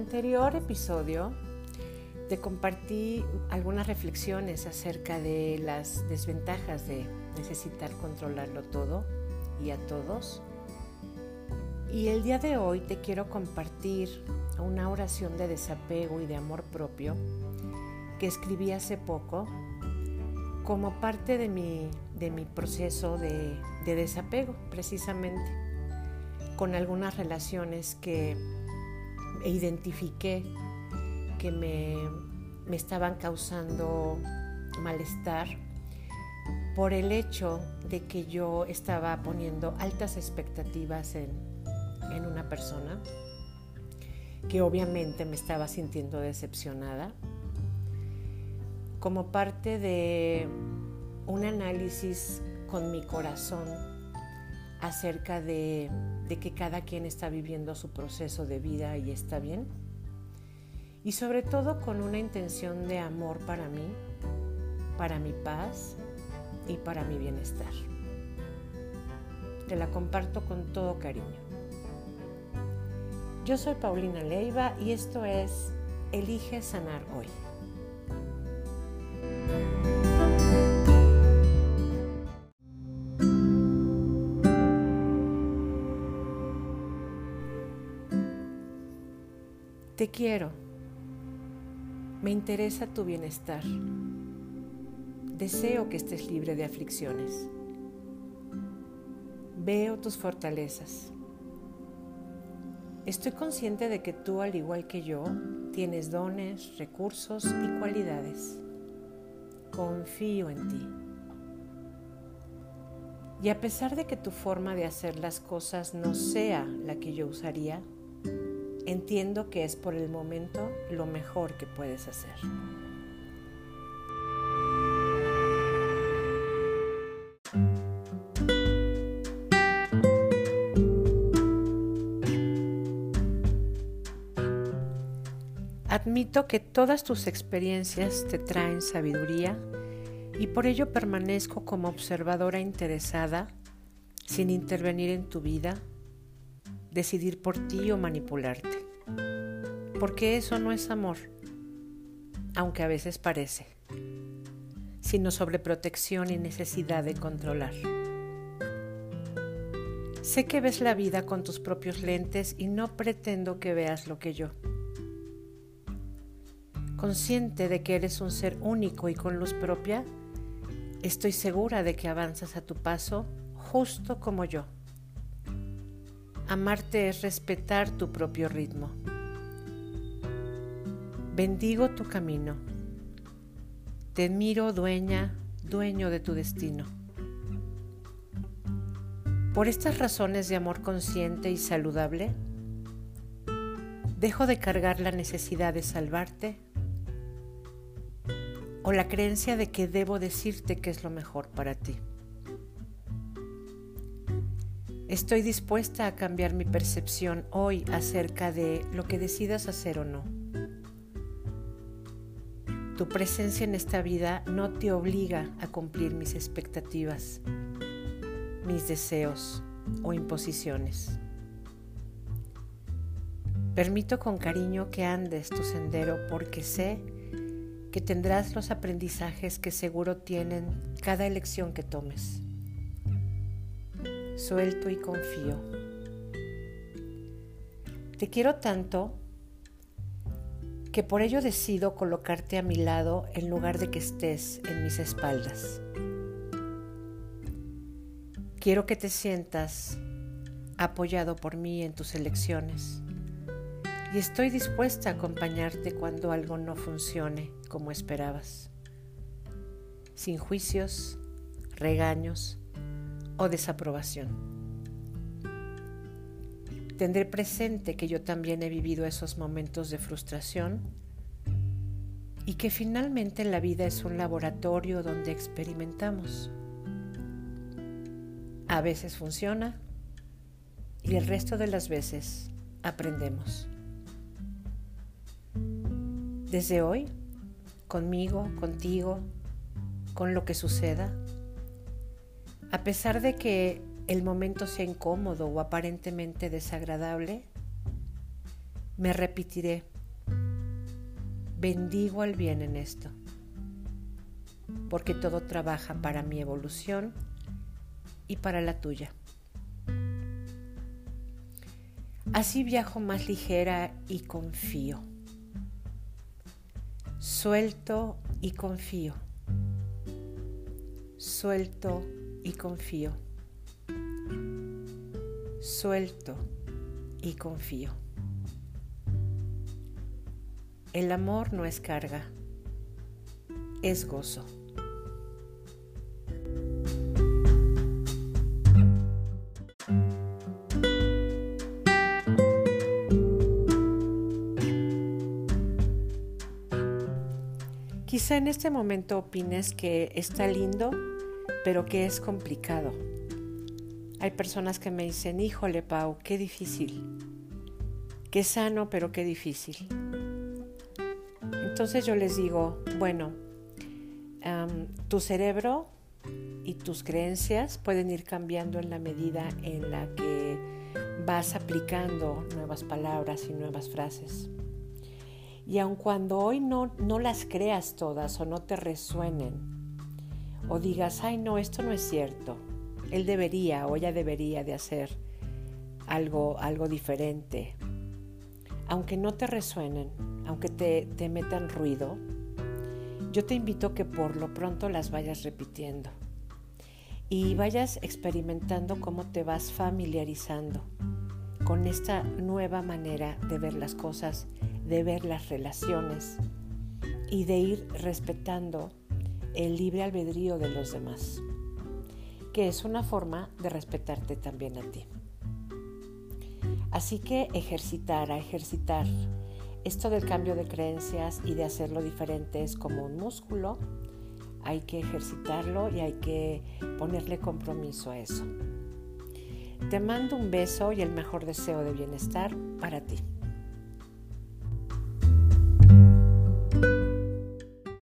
anterior episodio te compartí algunas reflexiones acerca de las desventajas de necesitar controlarlo todo y a todos. Y el día de hoy te quiero compartir una oración de desapego y de amor propio que escribí hace poco como parte de mi, de mi proceso de, de desapego, precisamente, con algunas relaciones que identifiqué que me, me estaban causando malestar por el hecho de que yo estaba poniendo altas expectativas en, en una persona que obviamente me estaba sintiendo decepcionada. Como parte de un análisis con mi corazón acerca de, que cada quien está viviendo su proceso de vida y está bien. Y sobre todo con una intención de amor para mí, para mi paz y para mi bienestar. Te la comparto con todo cariño. Yo soy Paulina Leiva y esto es Elige Sanar Hoy. Te quiero. Me interesa tu bienestar. Deseo que estés libre de aflicciones. Veo tus fortalezas. Estoy consciente de que tú, al igual que yo, tienes dones, recursos y cualidades. Confío en ti. Y a pesar de que tu forma de hacer las cosas no sea la que yo usaría, entiendo que es por el momento lo mejor que puedes hacer. Admito que todas tus experiencias te traen sabiduría y por ello permanezco como observadora interesada sin intervenir en tu vida decidir por ti o manipularte. Porque eso no es amor, aunque a veces parece, sino sobreprotección y necesidad de controlar. Sé que ves la vida con tus propios lentes y no pretendo que veas lo que yo. Consciente de que eres un ser único y con luz propia, estoy segura de que avanzas a tu paso justo como yo. Amarte es respetar tu propio ritmo. Bendigo tu camino. Te miro dueña, dueño de tu destino. Por estas razones de amor consciente y saludable, dejo de cargar la necesidad de salvarte o la creencia de que debo decirte que es lo mejor para ti. Estoy dispuesta a cambiar mi percepción hoy acerca de lo que decidas hacer o no. Tu presencia en esta vida no te obliga a cumplir mis expectativas, mis deseos o imposiciones. Permito con cariño que andes tu sendero porque sé que tendrás los aprendizajes que seguro tienen cada elección que tomes suelto y confío. Te quiero tanto que por ello decido colocarte a mi lado en lugar de que estés en mis espaldas. Quiero que te sientas apoyado por mí en tus elecciones y estoy dispuesta a acompañarte cuando algo no funcione como esperabas, sin juicios, regaños o desaprobación. Tendré presente que yo también he vivido esos momentos de frustración y que finalmente la vida es un laboratorio donde experimentamos. A veces funciona y el resto de las veces aprendemos. Desde hoy, conmigo, contigo, con lo que suceda, a pesar de que el momento sea incómodo o aparentemente desagradable, me repetiré bendigo al bien en esto, porque todo trabaja para mi evolución y para la tuya. Así viajo más ligera y confío. Suelto y confío. Suelto y confío. Suelto y confío. El amor no es carga, es gozo. Quizá en este momento opines que está lindo, pero que es complicado. Hay personas que me dicen, híjole Pau, qué difícil. Qué sano, pero qué difícil. Entonces yo les digo, bueno, tu cerebro y tus creencias pueden ir cambiando en la medida en la que vas aplicando nuevas palabras y nuevas frases. Y aun cuando hoy no, no las creas todas o no te resuenen, o digas, ay no, esto no es cierto, él debería o ella debería de hacer algo, algo diferente, aunque no te resuenen, aunque te, te metan ruido, yo te invito que por lo pronto las vayas repitiendo y vayas experimentando cómo te vas familiarizando con esta nueva manera de ver las cosas de ver las relaciones y de ir respetando el libre albedrío de los demás, que es una forma de respetarte también a ti. Así que ejercitar, a ejercitar. Esto del cambio de creencias y de hacerlo diferente es como un músculo. Hay que ejercitarlo y hay que ponerle compromiso a eso. Te mando un beso y el mejor deseo de bienestar para ti.